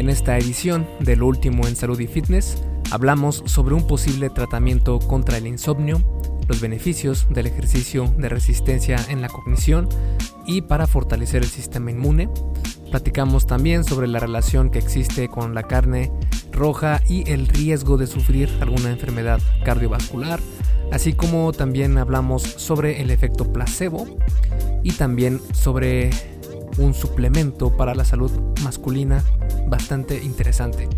En esta edición de Lo Último en Salud y Fitness hablamos sobre un posible tratamiento contra el insomnio, los beneficios del ejercicio de resistencia en la cognición y para fortalecer el sistema inmune. Platicamos también sobre la relación que existe con la carne roja y el riesgo de sufrir alguna enfermedad cardiovascular, así como también hablamos sobre el efecto placebo y también sobre un suplemento para la salud masculina bastante interesante.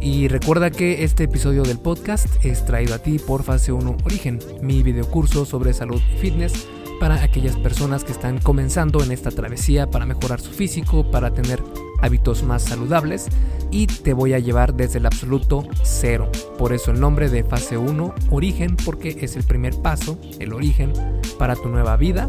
Y recuerda que este episodio del podcast es traído a ti por Fase 1 Origen, mi videocurso sobre salud y fitness para aquellas personas que están comenzando en esta travesía para mejorar su físico, para tener hábitos más saludables y te voy a llevar desde el absoluto cero. Por eso el nombre de fase 1, origen, porque es el primer paso, el origen para tu nueva vida.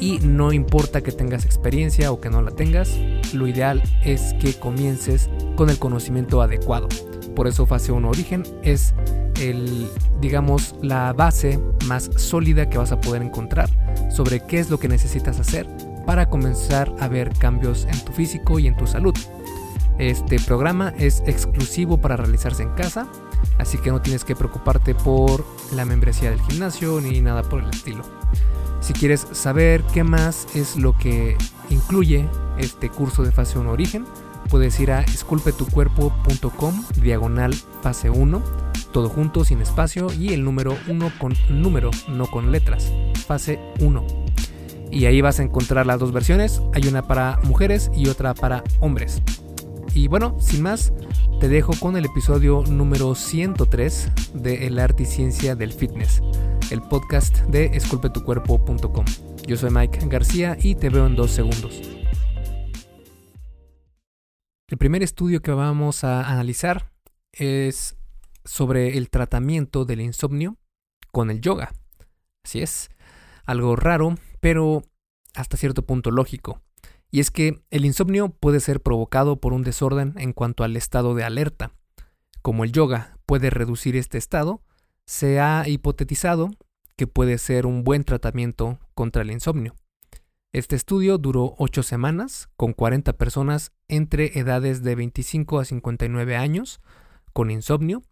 Y no importa que tengas experiencia o que no la tengas, lo ideal es que comiences con el conocimiento adecuado. Por eso fase 1 origen es el, digamos, la base más sólida que vas a poder encontrar sobre qué es lo que necesitas hacer para comenzar a ver cambios en tu físico y en tu salud. Este programa es exclusivo para realizarse en casa, así que no tienes que preocuparte por la membresía del gimnasio ni nada por el estilo. Si quieres saber qué más es lo que incluye este curso de fase 1 origen, puedes ir a esculpetucuerpo.com diagonal fase 1, todo junto sin espacio y el número 1 con número, no con letras, fase 1 y ahí vas a encontrar las dos versiones. Hay una para mujeres y otra para hombres. Y bueno, sin más, te dejo con el episodio número 103 de El arte y ciencia del fitness, el podcast de esculpetucuerpo.com. Yo soy Mike García y te veo en dos segundos. El primer estudio que vamos a analizar es sobre el tratamiento del insomnio con el yoga. Así es, algo raro, pero hasta cierto punto lógico. Y es que el insomnio puede ser provocado por un desorden en cuanto al estado de alerta. Como el yoga puede reducir este estado, se ha hipotetizado que puede ser un buen tratamiento contra el insomnio. Este estudio duró 8 semanas con 40 personas entre edades de 25 a 59 años con insomnio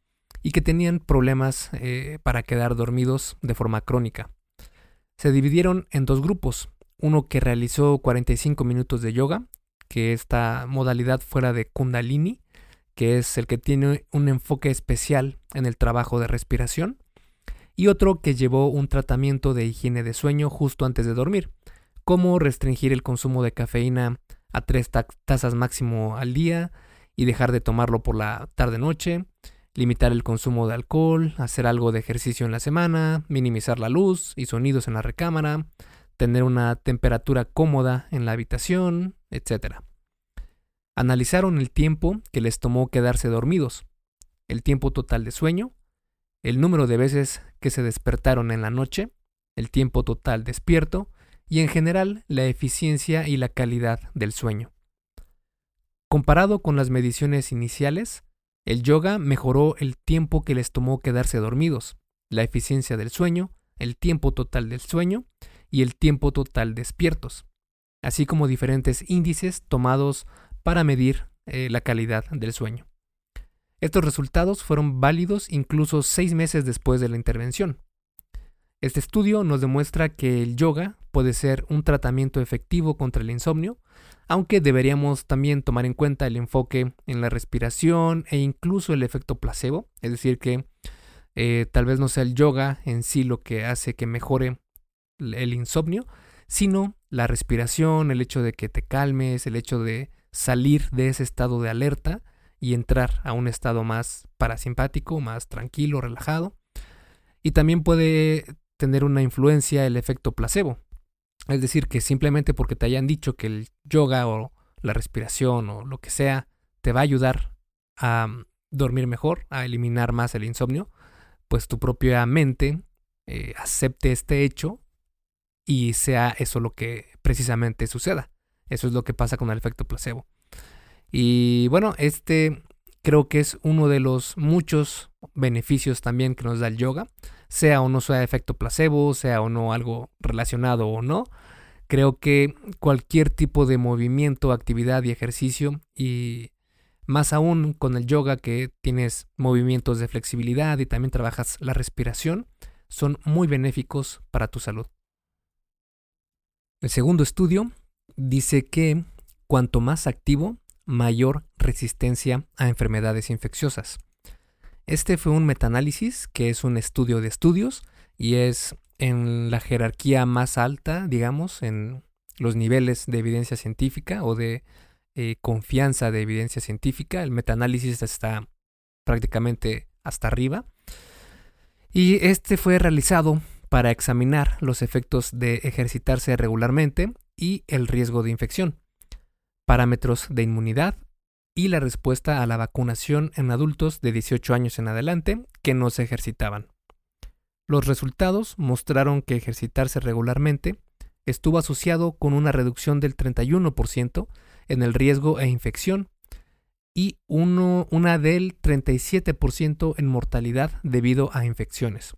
y que tenían problemas eh, para quedar dormidos de forma crónica se dividieron en dos grupos, uno que realizó 45 minutos de yoga, que esta modalidad fuera de kundalini, que es el que tiene un enfoque especial en el trabajo de respiración, y otro que llevó un tratamiento de higiene de sueño justo antes de dormir, como restringir el consumo de cafeína a tres tazas máximo al día y dejar de tomarlo por la tarde-noche, limitar el consumo de alcohol, hacer algo de ejercicio en la semana, minimizar la luz y sonidos en la recámara, tener una temperatura cómoda en la habitación, etc. Analizaron el tiempo que les tomó quedarse dormidos, el tiempo total de sueño, el número de veces que se despertaron en la noche, el tiempo total despierto y en general la eficiencia y la calidad del sueño. Comparado con las mediciones iniciales, el yoga mejoró el tiempo que les tomó quedarse dormidos, la eficiencia del sueño, el tiempo total del sueño y el tiempo total despiertos, así como diferentes índices tomados para medir eh, la calidad del sueño. Estos resultados fueron válidos incluso seis meses después de la intervención. Este estudio nos demuestra que el yoga puede ser un tratamiento efectivo contra el insomnio, aunque deberíamos también tomar en cuenta el enfoque en la respiración e incluso el efecto placebo, es decir, que eh, tal vez no sea el yoga en sí lo que hace que mejore el insomnio, sino la respiración, el hecho de que te calmes, el hecho de salir de ese estado de alerta y entrar a un estado más parasimpático, más tranquilo, relajado. Y también puede tener una influencia el efecto placebo, es decir, que simplemente porque te hayan dicho que el yoga o la respiración o lo que sea te va a ayudar a mm, dormir mejor, a eliminar más el insomnio, pues tu propia mente eh, acepte este hecho y sea eso lo que precisamente suceda. Eso es lo que pasa con el efecto placebo. Y bueno, este creo que es uno de los muchos beneficios también que nos da el yoga sea o no sea efecto placebo, sea o no algo relacionado o no. Creo que cualquier tipo de movimiento, actividad y ejercicio y Más aún con el yoga que tienes movimientos de flexibilidad y también trabajas la respiración, son muy benéficos para tu salud. El segundo estudio dice que cuanto más activo, mayor resistencia a enfermedades infecciosas. Este fue un metaanálisis que es un estudio de estudios y es en la jerarquía más alta, digamos, en los niveles de evidencia científica o de eh, confianza de evidencia científica. El metaanálisis está prácticamente hasta arriba. Y este fue realizado para examinar los efectos de ejercitarse regularmente y el riesgo de infección, parámetros de inmunidad y la respuesta a la vacunación en adultos de 18 años en adelante que no se ejercitaban. Los resultados mostraron que ejercitarse regularmente estuvo asociado con una reducción del 31% en el riesgo e infección y una del 37% en mortalidad debido a infecciones.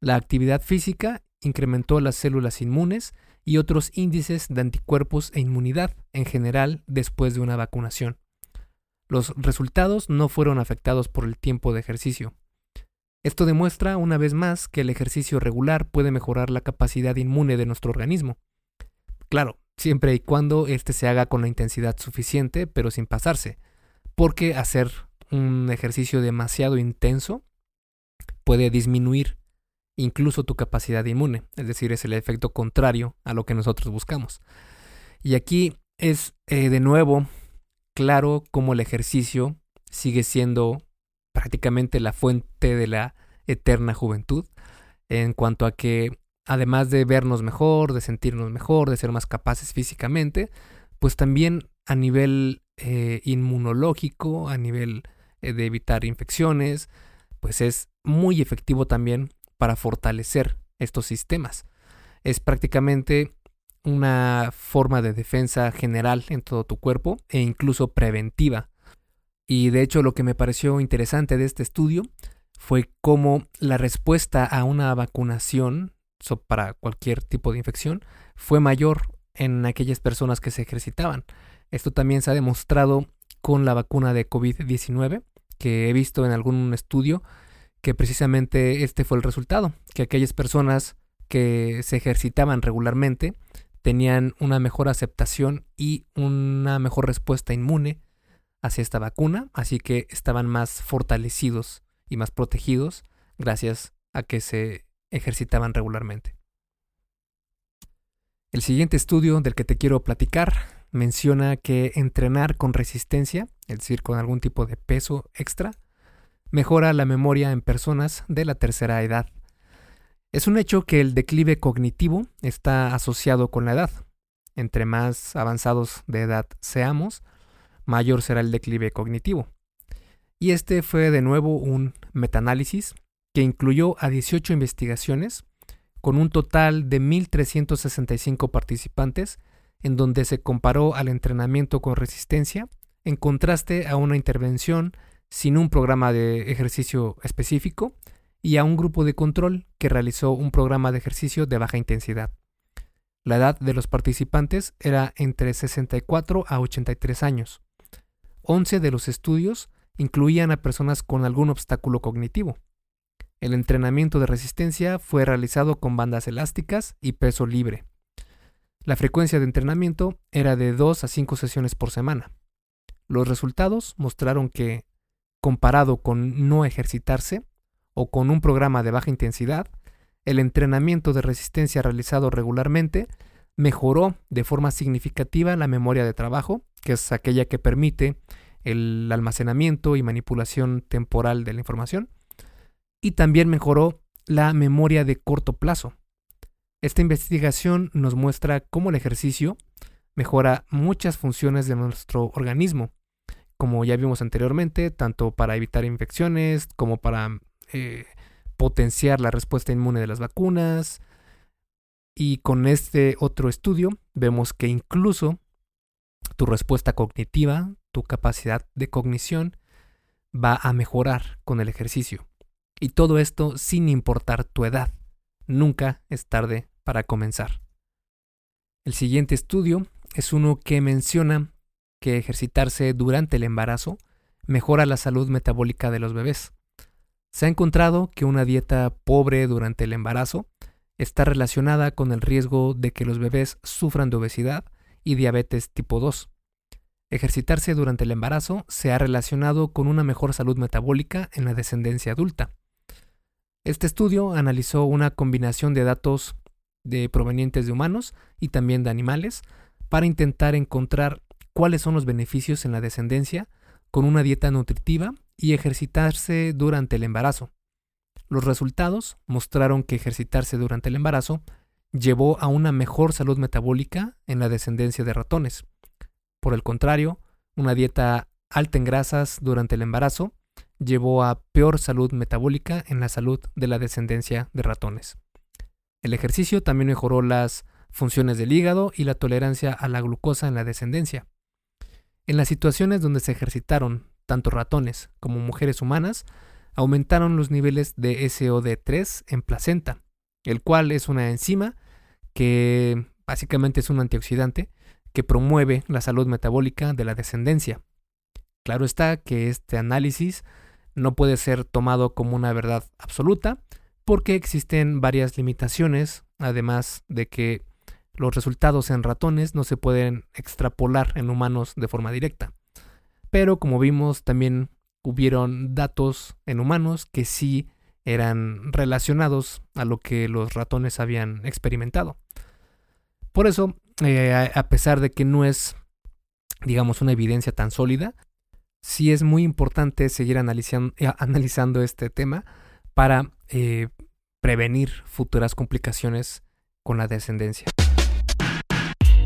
La actividad física incrementó las células inmunes y otros índices de anticuerpos e inmunidad en general después de una vacunación. Los resultados no fueron afectados por el tiempo de ejercicio. Esto demuestra una vez más que el ejercicio regular puede mejorar la capacidad inmune de nuestro organismo. Claro, siempre y cuando éste se haga con la intensidad suficiente, pero sin pasarse, porque hacer un ejercicio demasiado intenso puede disminuir incluso tu capacidad inmune, es decir, es el efecto contrario a lo que nosotros buscamos. Y aquí es eh, de nuevo claro cómo el ejercicio sigue siendo prácticamente la fuente de la eterna juventud, en cuanto a que además de vernos mejor, de sentirnos mejor, de ser más capaces físicamente, pues también a nivel eh, inmunológico, a nivel eh, de evitar infecciones, pues es muy efectivo también para fortalecer estos sistemas. Es prácticamente una forma de defensa general en todo tu cuerpo e incluso preventiva. Y de hecho lo que me pareció interesante de este estudio fue cómo la respuesta a una vacunación para cualquier tipo de infección fue mayor en aquellas personas que se ejercitaban. Esto también se ha demostrado con la vacuna de COVID-19, que he visto en algún estudio que precisamente este fue el resultado, que aquellas personas que se ejercitaban regularmente tenían una mejor aceptación y una mejor respuesta inmune hacia esta vacuna, así que estaban más fortalecidos y más protegidos gracias a que se ejercitaban regularmente. El siguiente estudio del que te quiero platicar menciona que entrenar con resistencia, es decir, con algún tipo de peso extra, mejora la memoria en personas de la tercera edad. Es un hecho que el declive cognitivo está asociado con la edad. Entre más avanzados de edad seamos, mayor será el declive cognitivo. Y este fue de nuevo un metaanálisis que incluyó a 18 investigaciones con un total de 1.365 participantes en donde se comparó al entrenamiento con resistencia en contraste a una intervención sin un programa de ejercicio específico y a un grupo de control que realizó un programa de ejercicio de baja intensidad. La edad de los participantes era entre 64 a 83 años. 11 de los estudios incluían a personas con algún obstáculo cognitivo. El entrenamiento de resistencia fue realizado con bandas elásticas y peso libre. La frecuencia de entrenamiento era de 2 a 5 sesiones por semana. Los resultados mostraron que comparado con no ejercitarse o con un programa de baja intensidad, el entrenamiento de resistencia realizado regularmente mejoró de forma significativa la memoria de trabajo, que es aquella que permite el almacenamiento y manipulación temporal de la información, y también mejoró la memoria de corto plazo. Esta investigación nos muestra cómo el ejercicio mejora muchas funciones de nuestro organismo, como ya vimos anteriormente, tanto para evitar infecciones como para eh, potenciar la respuesta inmune de las vacunas. Y con este otro estudio vemos que incluso tu respuesta cognitiva, tu capacidad de cognición, va a mejorar con el ejercicio. Y todo esto sin importar tu edad. Nunca es tarde para comenzar. El siguiente estudio es uno que menciona que ejercitarse durante el embarazo mejora la salud metabólica de los bebés. Se ha encontrado que una dieta pobre durante el embarazo está relacionada con el riesgo de que los bebés sufran de obesidad y diabetes tipo 2. Ejercitarse durante el embarazo se ha relacionado con una mejor salud metabólica en la descendencia adulta. Este estudio analizó una combinación de datos de provenientes de humanos y también de animales para intentar encontrar cuáles son los beneficios en la descendencia con una dieta nutritiva y ejercitarse durante el embarazo. Los resultados mostraron que ejercitarse durante el embarazo llevó a una mejor salud metabólica en la descendencia de ratones. Por el contrario, una dieta alta en grasas durante el embarazo llevó a peor salud metabólica en la salud de la descendencia de ratones. El ejercicio también mejoró las funciones del hígado y la tolerancia a la glucosa en la descendencia. En las situaciones donde se ejercitaron tanto ratones como mujeres humanas, aumentaron los niveles de SOD3 en placenta, el cual es una enzima que básicamente es un antioxidante que promueve la salud metabólica de la descendencia. Claro está que este análisis no puede ser tomado como una verdad absoluta porque existen varias limitaciones, además de que los resultados en ratones no se pueden extrapolar en humanos de forma directa. Pero como vimos, también hubieron datos en humanos que sí eran relacionados a lo que los ratones habían experimentado. Por eso, eh, a pesar de que no es, digamos, una evidencia tan sólida, sí es muy importante seguir analizando, eh, analizando este tema para eh, prevenir futuras complicaciones con la descendencia.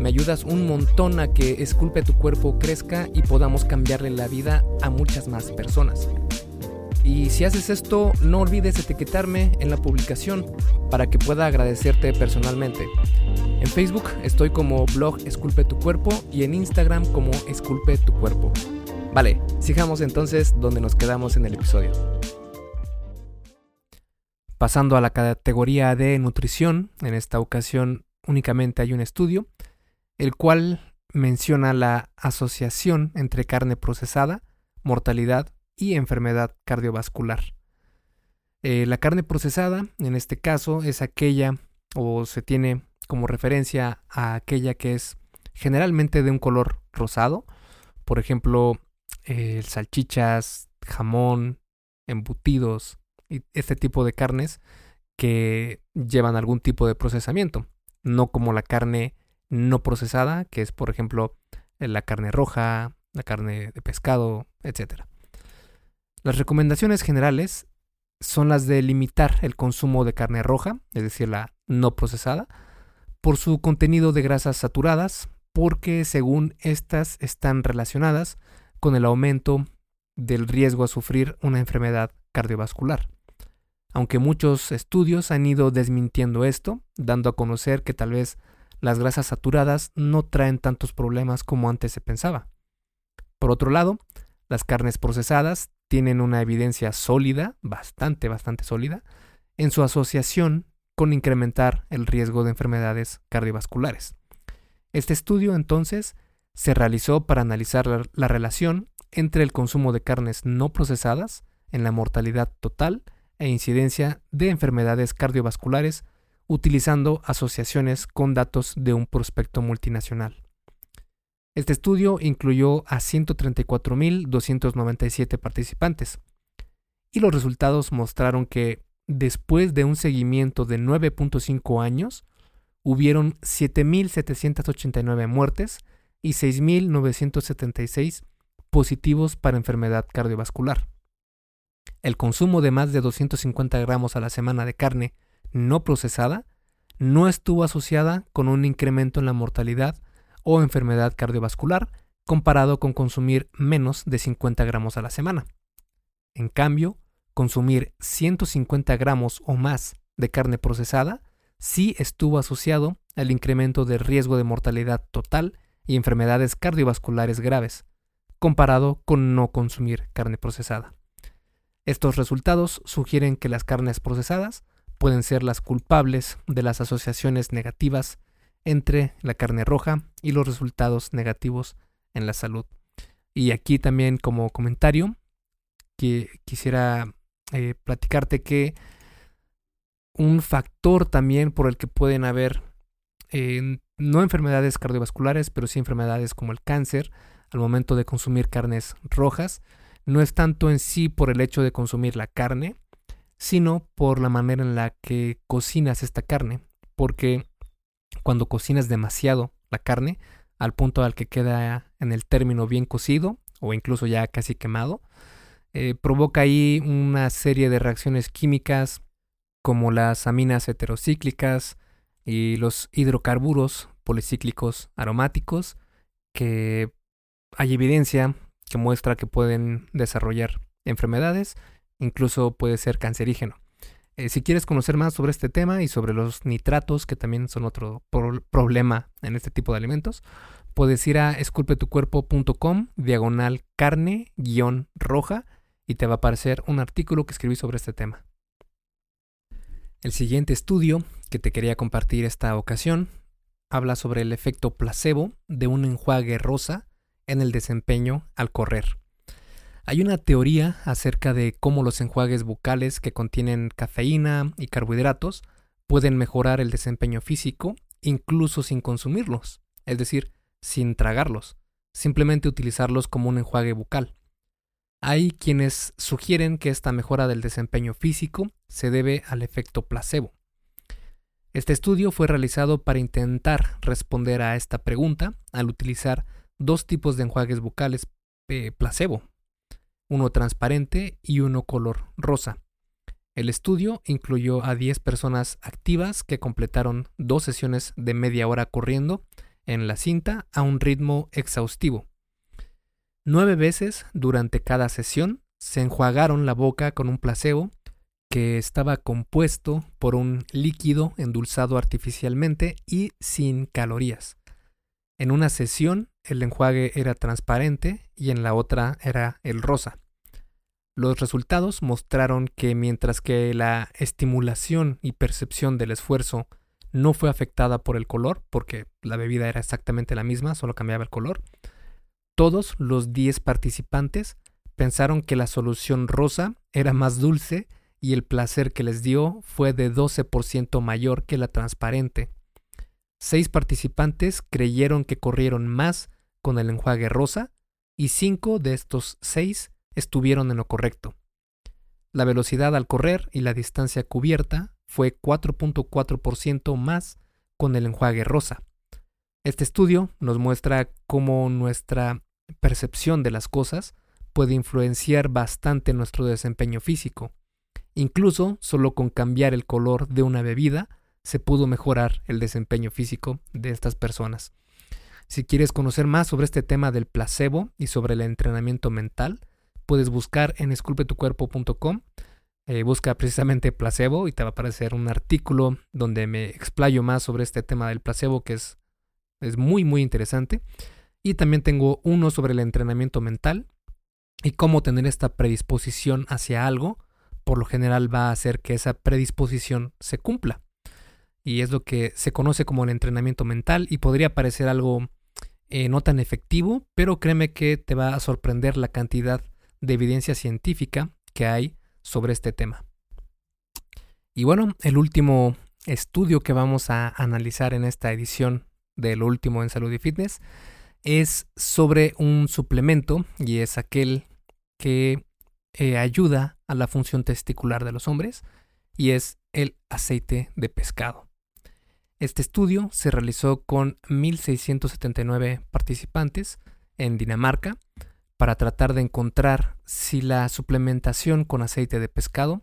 me ayudas un montón a que Esculpe tu cuerpo crezca y podamos cambiarle la vida a muchas más personas. Y si haces esto, no olvides etiquetarme en la publicación para que pueda agradecerte personalmente. En Facebook estoy como blog Esculpe tu cuerpo y en Instagram como Esculpe tu cuerpo. Vale, sigamos entonces donde nos quedamos en el episodio. Pasando a la categoría de nutrición, en esta ocasión únicamente hay un estudio el cual menciona la asociación entre carne procesada, mortalidad y enfermedad cardiovascular. Eh, la carne procesada, en este caso, es aquella o se tiene como referencia a aquella que es generalmente de un color rosado, por ejemplo, eh, salchichas, jamón, embutidos y este tipo de carnes que llevan algún tipo de procesamiento, no como la carne no procesada, que es por ejemplo la carne roja, la carne de pescado, etc. Las recomendaciones generales son las de limitar el consumo de carne roja, es decir, la no procesada, por su contenido de grasas saturadas, porque según estas están relacionadas con el aumento del riesgo a sufrir una enfermedad cardiovascular. Aunque muchos estudios han ido desmintiendo esto, dando a conocer que tal vez las grasas saturadas no traen tantos problemas como antes se pensaba. Por otro lado, las carnes procesadas tienen una evidencia sólida, bastante, bastante sólida, en su asociación con incrementar el riesgo de enfermedades cardiovasculares. Este estudio entonces se realizó para analizar la, relación entre el consumo de carnes no procesadas en la mortalidad total e incidencia de enfermedades cardiovasculares utilizando asociaciones con datos de un prospecto multinacional. Este estudio incluyó a 134.297 participantes y los resultados mostraron que después de un seguimiento de 9.5 años, hubieron 7.789 muertes y 6.976 positivos para enfermedad cardiovascular. El consumo de más de 250 gramos a la semana de carne no procesada no estuvo asociada con un incremento en la mortalidad o enfermedad cardiovascular comparado con consumir menos de 50 gramos a la semana. En cambio, consumir 150 gramos o más de carne procesada sí estuvo asociado al incremento de riesgo de mortalidad total y enfermedades cardiovasculares graves, comparado con no consumir carne procesada. Estos resultados sugieren que las carnes procesadas pueden ser las culpables de las asociaciones negativas entre la carne roja y los resultados negativos en la salud. Y aquí también como comentario, que quisiera eh, platicarte que un factor también por el que pueden haber eh, no enfermedades cardiovasculares, pero sí enfermedades como el cáncer al momento de consumir carnes rojas, no es tanto en sí por el hecho de consumir la carne, sino por la manera en la que cocinas esta carne, porque cuando cocinas demasiado la carne, al punto al que queda en el término bien cocido o incluso ya casi quemado, eh, provoca ahí una serie de reacciones químicas como las aminas heterocíclicas y los hidrocarburos policíclicos aromáticos que hay evidencia que muestra que pueden desarrollar enfermedades, incluso puede ser cancerígeno. Eh, si quieres conocer más sobre este tema y sobre los nitratos, que también son otro problema en este tipo de alimentos, puedes ir a esculpetucuerpo.com diagonal carne guion roja y te va a aparecer un artículo que escribí sobre este tema. El siguiente estudio que te quería compartir esta ocasión habla sobre el efecto placebo de un enjuague rosa en el desempeño al correr. Hay una teoría acerca de cómo los enjuagues bucales que contienen cafeína y carbohidratos pueden mejorar el desempeño físico incluso sin consumirlos, es decir, sin tragarlos, simplemente utilizarlos como un enjuague bucal. Hay quienes sugieren que esta mejora del desempeño físico se debe al efecto placebo. Este estudio fue realizado para intentar responder a esta pregunta al utilizar dos tipos de enjuagues bucales eh, placebo, uno transparente y uno color rosa. El estudio incluyó a 10 personas activas que completaron dos sesiones de media hora corriendo en la cinta a un ritmo exhaustivo. Nueve veces durante cada sesión se enjuagaron la boca con un placebo que estaba compuesto por un líquido endulzado artificialmente y sin calorías. En una sesión el enjuague era transparente y en la otra era el rosa. Los resultados mostraron que mientras que la estimulación y percepción del esfuerzo no fue afectada por el color, porque la bebida era exactamente la misma, solo cambiaba el color, todos los 10 participantes pensaron que la solución rosa era más dulce y el placer que les dio fue de 12% mayor que la transparente. Seis participantes creyeron que corrieron más con el enjuague rosa y cinco de estos seis estuvieron en lo correcto. La velocidad al correr y la distancia cubierta fue 4.4% más con el enjuague rosa. Este estudio nos muestra cómo nuestra percepción de las cosas puede influenciar bastante nuestro desempeño físico. Incluso solo con cambiar el color de una bebida se pudo mejorar el desempeño físico de estas personas. Si quieres conocer más sobre este tema del placebo y sobre el entrenamiento mental, puedes buscar en esculpetucuerpo.com. Eh, busca precisamente placebo y te va a aparecer un artículo donde me explayo más sobre este tema del placebo que es, es muy muy interesante. Y también tengo uno sobre el entrenamiento mental y cómo tener esta predisposición hacia algo, por lo general va a hacer que esa predisposición se cumpla. Y es lo que se conoce como el entrenamiento mental y podría parecer algo eh, no tan efectivo, pero créeme que te va a sorprender la cantidad de evidencia científica que hay sobre este tema. Y bueno, el último estudio que vamos a analizar en esta edición de lo último en salud y fitness es sobre un suplemento y es aquel que eh, ayuda a la función testicular de los hombres y es el aceite de pescado. Este estudio se realizó con 1.679 participantes en Dinamarca para tratar de encontrar si la suplementación con aceite de pescado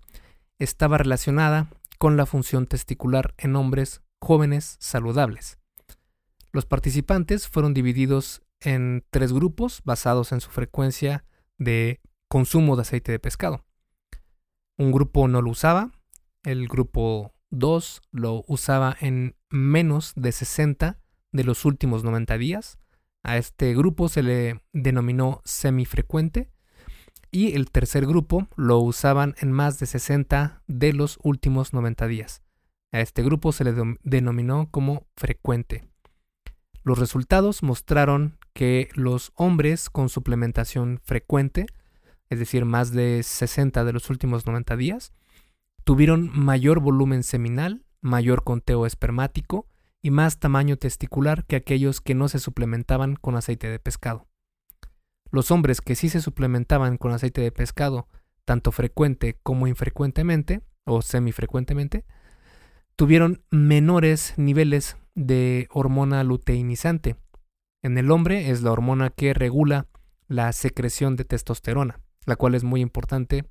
estaba relacionada con la función testicular en hombres jóvenes saludables. Los participantes fueron divididos en tres grupos basados en su frecuencia de consumo de aceite de pescado. Un grupo no lo usaba, el grupo 2 lo usaba en menos de 60 de los últimos 90 días. A este grupo se le denominó semifrecuente y el tercer grupo lo usaban en más de 60 de los últimos 90 días. A este grupo se le denominó como frecuente. Los resultados mostraron que los hombres con suplementación frecuente, es decir, más de 60 de los últimos 90 días, tuvieron mayor volumen seminal, mayor conteo espermático y más tamaño testicular que aquellos que no se suplementaban con aceite de pescado. Los hombres que sí se suplementaban con aceite de pescado, tanto frecuente como infrecuentemente, o semifrecuentemente, tuvieron menores niveles de hormona luteinizante. En el hombre es la hormona que regula la secreción de testosterona, la cual es muy importante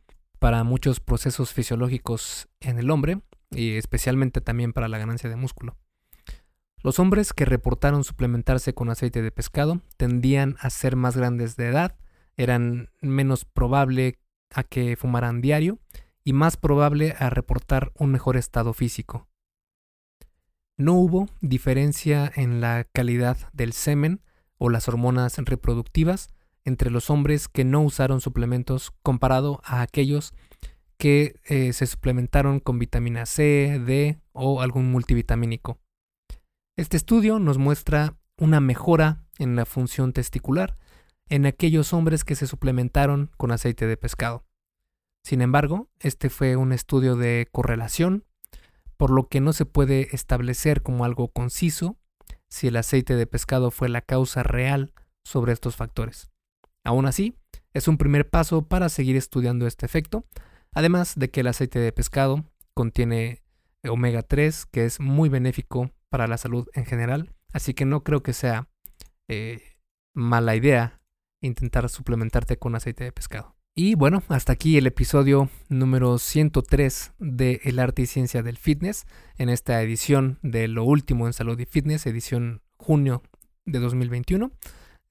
para muchos procesos fisiológicos en el hombre y especialmente también para la ganancia de músculo. Los hombres que reportaron suplementarse con aceite de pescado tendían a ser más grandes de edad, eran menos probable a que fumaran diario y más probable a reportar un mejor estado físico. No hubo diferencia en la calidad del semen o las hormonas reproductivas entre los hombres que no usaron suplementos comparado a aquellos que eh, se suplementaron con vitamina C, D o algún multivitamínico. Este estudio nos muestra una mejora en la función testicular en aquellos hombres que se suplementaron con aceite de pescado. Sin embargo, este fue un estudio de correlación, por lo que no se puede establecer como algo conciso si el aceite de pescado fue la causa real sobre estos factores. Aún así, es un primer paso para seguir estudiando este efecto, además de que el aceite de pescado contiene omega 3, que es muy benéfico para la salud en general. Así que no creo que sea eh, mala idea intentar suplementarte con aceite de pescado. Y bueno, hasta aquí el episodio número 103 de El arte y ciencia del fitness, en esta edición de Lo último en salud y fitness, edición junio de 2021.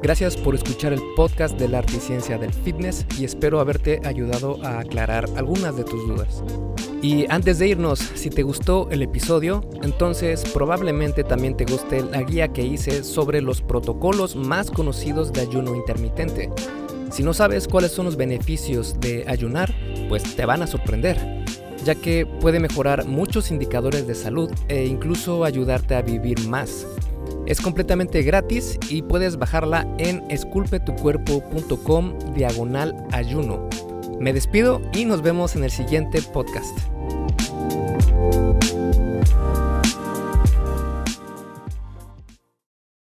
Gracias por escuchar el podcast de la arte y ciencia del fitness y espero haberte ayudado a aclarar algunas de tus dudas. Y antes de irnos, si te gustó el episodio, entonces probablemente también te guste la guía que hice sobre los protocolos más conocidos de ayuno intermitente. Si no sabes cuáles son los beneficios de ayunar, pues te van a sorprender, ya que puede mejorar muchos indicadores de salud e incluso ayudarte a vivir más. Es completamente gratis y puedes bajarla en esculpetucuerpo.com diagonal ayuno. Me despido y nos vemos en el siguiente podcast.